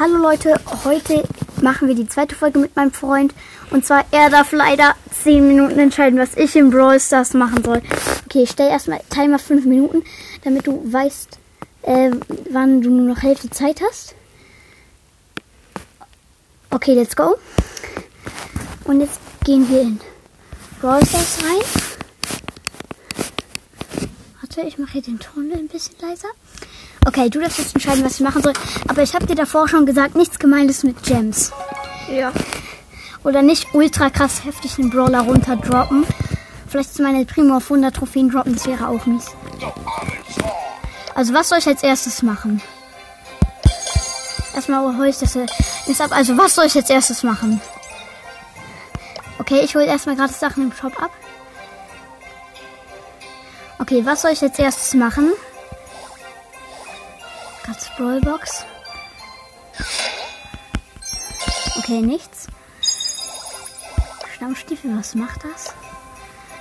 Hallo Leute, heute machen wir die zweite Folge mit meinem Freund. Und zwar, er darf leider 10 Minuten entscheiden, was ich im Brawl Stars machen soll. Okay, ich stelle erstmal Timer 5 Minuten, damit du weißt, äh, wann du nur noch Hälfte Zeit hast. Okay, let's go. Und jetzt gehen wir in Brawl Stars rein. Warte, ich mache hier den Ton ein bisschen leiser. Okay, du darfst jetzt entscheiden, was ich machen soll. Aber ich habe dir davor schon gesagt, nichts Gemeines mit Gems. Ja. Oder nicht ultra krass heftig den Brawler runterdroppen. Vielleicht ist meine Primo auf 100 Trophäen droppen, das wäre auch mies. Also was soll ich als erstes machen? Erstmal hole ich das jetzt ab. Also was soll ich als erstes machen? Okay, ich hole erstmal gerade Sachen im Shop ab. Okay, was soll ich als erstes machen? Brawlbox. Okay, nichts. Stammstiefel, was macht das?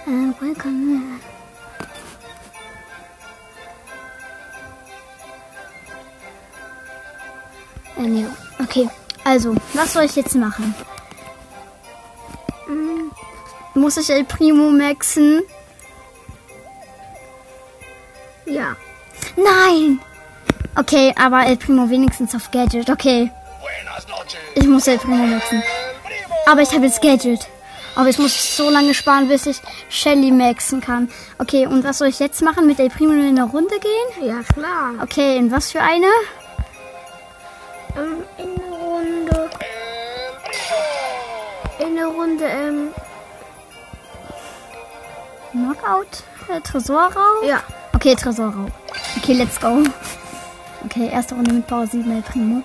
Ähm, welcome. Äh, nee. Okay, also, was soll ich jetzt machen? Hm, muss ich El Primo maxen? Ja. Nein! Okay, aber El Primo wenigstens auf Gadget. Okay. Ich muss El Primo maxen. Aber ich habe jetzt Gadget. Aber ich muss so lange sparen, bis ich Shelly maxen kann. Okay, und was soll ich jetzt machen? Mit El Primo in eine Runde gehen? Ja, klar. Okay, in was für eine? Ähm, in eine Runde. In eine Runde, ähm. Knockout? Äh, Tresorraub? Ja. Okay, Tresorraub. Okay, let's go. Okay, erste Runde mit Power 7 El Primo.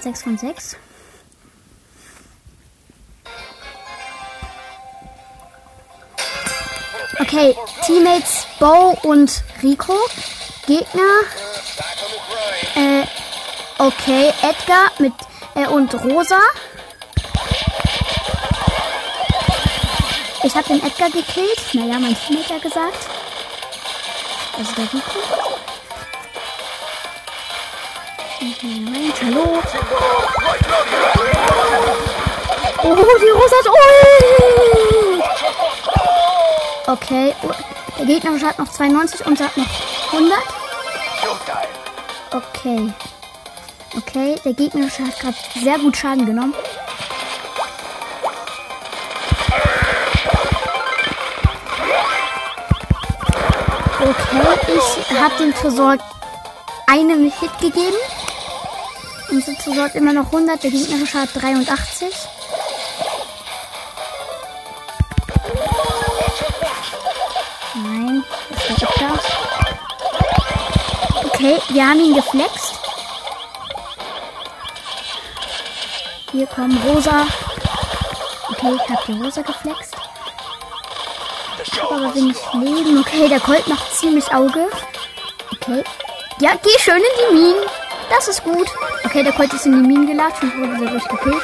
Sechs von sechs. Okay, Teammates Bo und Rico. Gegner. Äh, okay, Edgar mit äh, und Rosa. Ich habe den Edgar gekillt. Naja, mein Teammate gesagt. Also der Rico. Hallo. Oh, die Rosa hat. Oh. Okay, der Gegner hat noch 92 und hat noch 100. Okay. Okay, der Gegner hat gerade sehr gut Schaden genommen. Ich habe dem Tresor einen Hit gegeben. Unser Tresor hat immer noch 100, der gegnerische hat 83. Nein, das der Edgar. Okay, wir haben ihn geflext. Hier kommen Rosa. Okay, ich habe die Rosa geflext. Ich aber wenig Leben. Okay, der Colt macht ziemlich Auge. Okay. Ja, geh schön in die Minen. Das ist gut. Okay, der Colt ist in die Minen gelatscht und wurde dadurch gekillt.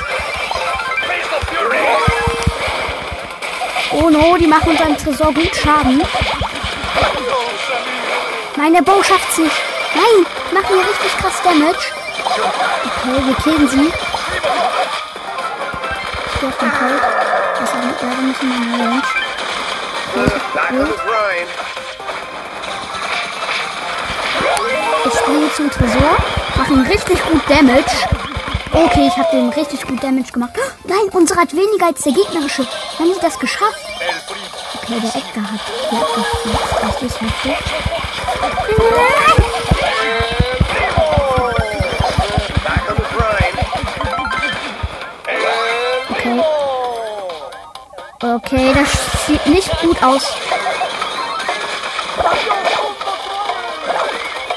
Oh no, die machen unseren Tresor gut Schaden. Nein, der Bow schafft's nicht. Nein, die machen hier richtig krass Damage. Okay, wir killen sie. Ich geh auf den Colt. Das ist leider nicht in meiner Range. Ich springe zum Tresor, mache ihm richtig gut Damage. Okay, ich habe dem richtig gut Damage gemacht. Nein, unsere hat weniger als der gegnerische. Haben sie das geschafft? Okay, der Edgar hat ja, das ist heftig. Okay. Okay, das sieht nicht gut aus.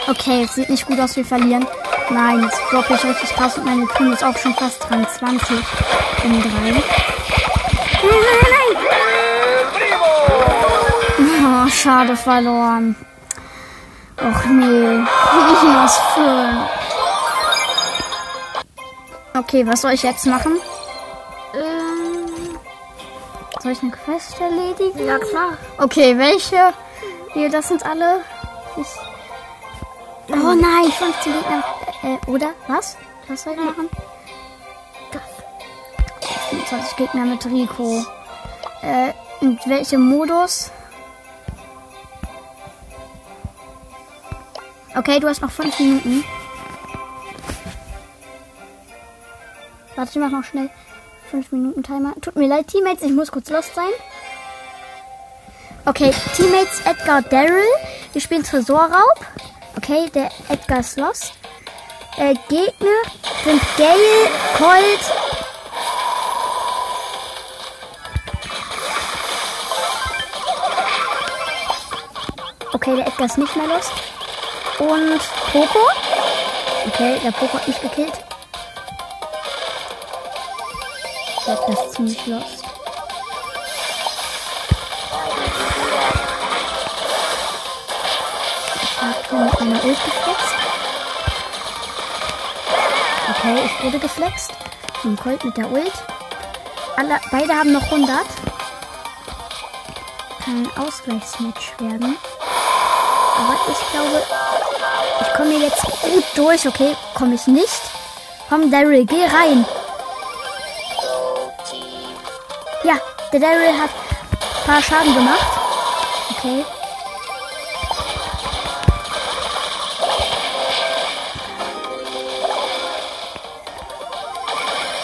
Okay, es sieht nicht gut aus, wir verlieren. Nein, jetzt droppe ich richtig krass und meine Primo ist auch schon fast dran. 20 in 3. Nein, nein, nein! Oh, schade verloren. Och nee, ich muss füllen. Okay, was soll ich jetzt machen? Ähm, Soll ich eine Quest erledigen? ja, klar. Okay, welche? Hier, das sind alle. Ich oh nein, 15 Gegner. Äh, oder? Was? Was soll ich machen? 25 Gegner mit Rico. Äh, in welchem Modus? Okay, du hast noch 5 Minuten. Warte, ich mach noch schnell 5 Minuten Timer. Tut mir leid, Teammates, ich muss kurz lost sein. Okay, Teammates Edgar Daryl. Wir spielen Tresorraub. Okay, der Edgar ist lost. Äh, Gegner sind Gale, Colt. Okay, der Edgar ist nicht mehr lost. Und Poco. Okay, der Poco hat mich gekillt. Der Edgar ist ziemlich lost. Habe mit meiner Ult geflext. Okay, ich wurde geflext. Und Colt mit der Ult. Alle, beide haben noch 100. Kann ein Ausgleichsmatch werden. Aber ich glaube, ich komme hier jetzt gut durch. Okay, komme ich nicht. Komm, Daryl, geh rein. Ja, der Daryl hat ein paar Schaden gemacht. Okay.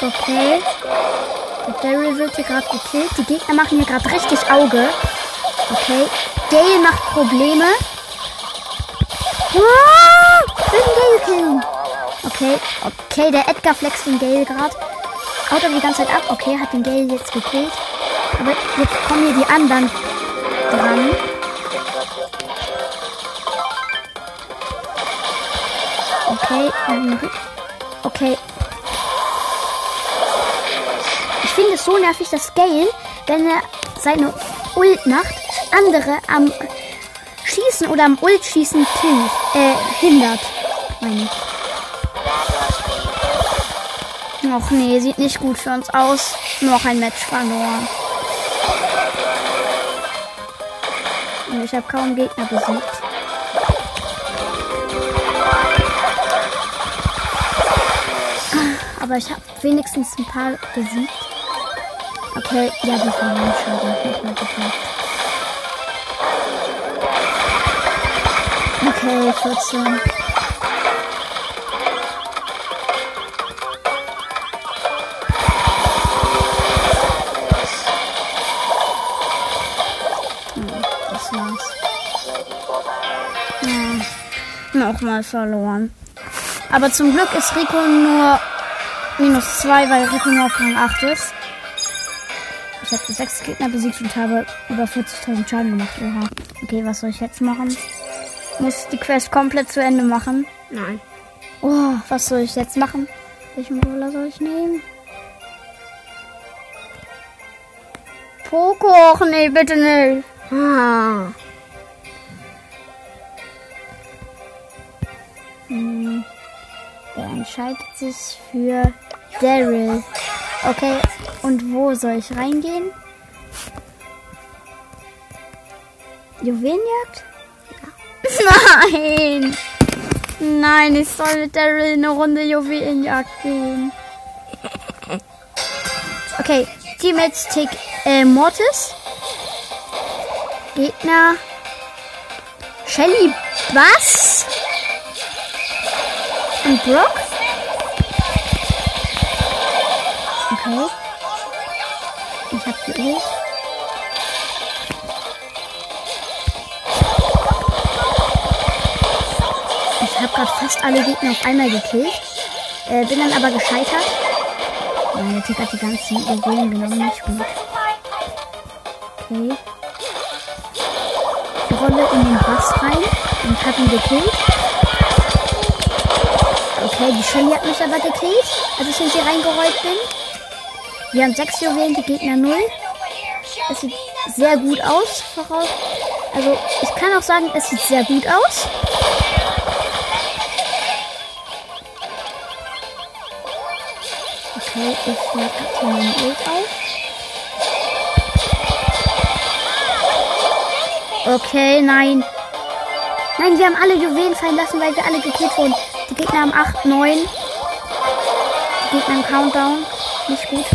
Okay. Der Daryl wird hier gerade gekillt. Die Gegner machen hier gerade richtig Auge. Okay. Gale macht Probleme. Den Gale killen. Okay. Okay, der Edgar flext den Gale gerade. Haut er die ganze Zeit ab. Okay, hat den Gale jetzt gekillt. Aber jetzt kommen hier die anderen dran. Okay. Okay. Finde es so nervig, dass Gale, wenn er seine Ult macht, andere am Schießen oder am Ult schießen äh, hindert. Meine ich. Och nee, sieht nicht gut für uns aus. Noch ein Match verloren. Und ich habe kaum Gegner besiegt. Aber ich habe wenigstens ein paar besiegt. Okay, ja, die verlieren ich nicht mal geklappt. Okay, 14. Hm, nochmal verloren. Aber zum Glück ist Rico nur minus 2, weil Rico nur auf Rang 8 ist. Ich habe sechs Gegner besiegt und habe über 40.000 Schaden gemacht. Oha. Okay, was soll ich jetzt machen? Muss die Quest komplett zu Ende machen. Nein. Oh, was soll ich jetzt machen? Welchen Brawler soll ich nehmen? Poco, ach nee, bitte nicht. Ah. Hm. Er entscheidet sich für Daryl. Okay, und wo soll ich reingehen? Juwelenjagd? Nein! Nein, ich soll mit Daryl eine Runde Juwelenjagd gehen. Okay, Teammates take äh, Mortis. Gegner. Shelly Bass. Und Brock. Okay. Ich hab die Ult. Ich habe gerade fast alle Gegner auf einmal gekillt. Äh, bin dann aber gescheitert. Der Tick hat die ganzen Juwelen genommen. Nicht gut. Okay. Ich rolle in den Bass rein und hab ihn gekillt. Okay, die Shelly hat mich aber gekillt, als ich in sie reingerollt bin. Wir haben sechs Juwelen, die Gegner null. Es sieht sehr gut aus. Voraus. Also, ich kann auch sagen, es sieht sehr gut aus. Okay, ich lade hier mein Ult auf. Okay, nein. Nein, wir haben alle Juwelen fallen lassen, weil wir alle gekillt wurden. Die Gegner haben 8, 9. Die Gegner im Countdown. Nicht gut.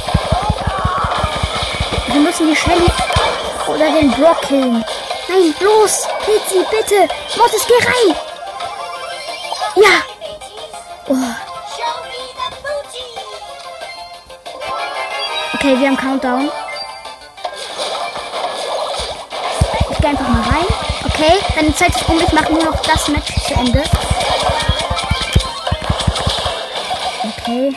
Wir müssen die Shelly oder den Brock killen. Nein, los! Killt sie, bitte! Mortis, geh rein! Ja! Oh. Okay, wir haben Countdown. Ich gehe einfach mal rein. Okay, deine Zeit ist um. Ich mache nur noch das Match zu Ende. Okay.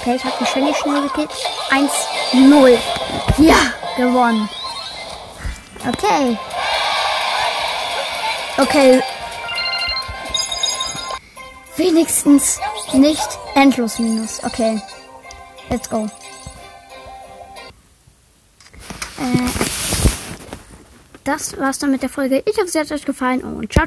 Okay, ich habe die Shelly schnell gekillt. 1-0. Ja, gewonnen. Okay. Okay. Wenigstens nicht endlos minus. Okay. Let's go. Äh, das war's dann mit der Folge. Ich hoffe, sie hat euch gefallen und ciao.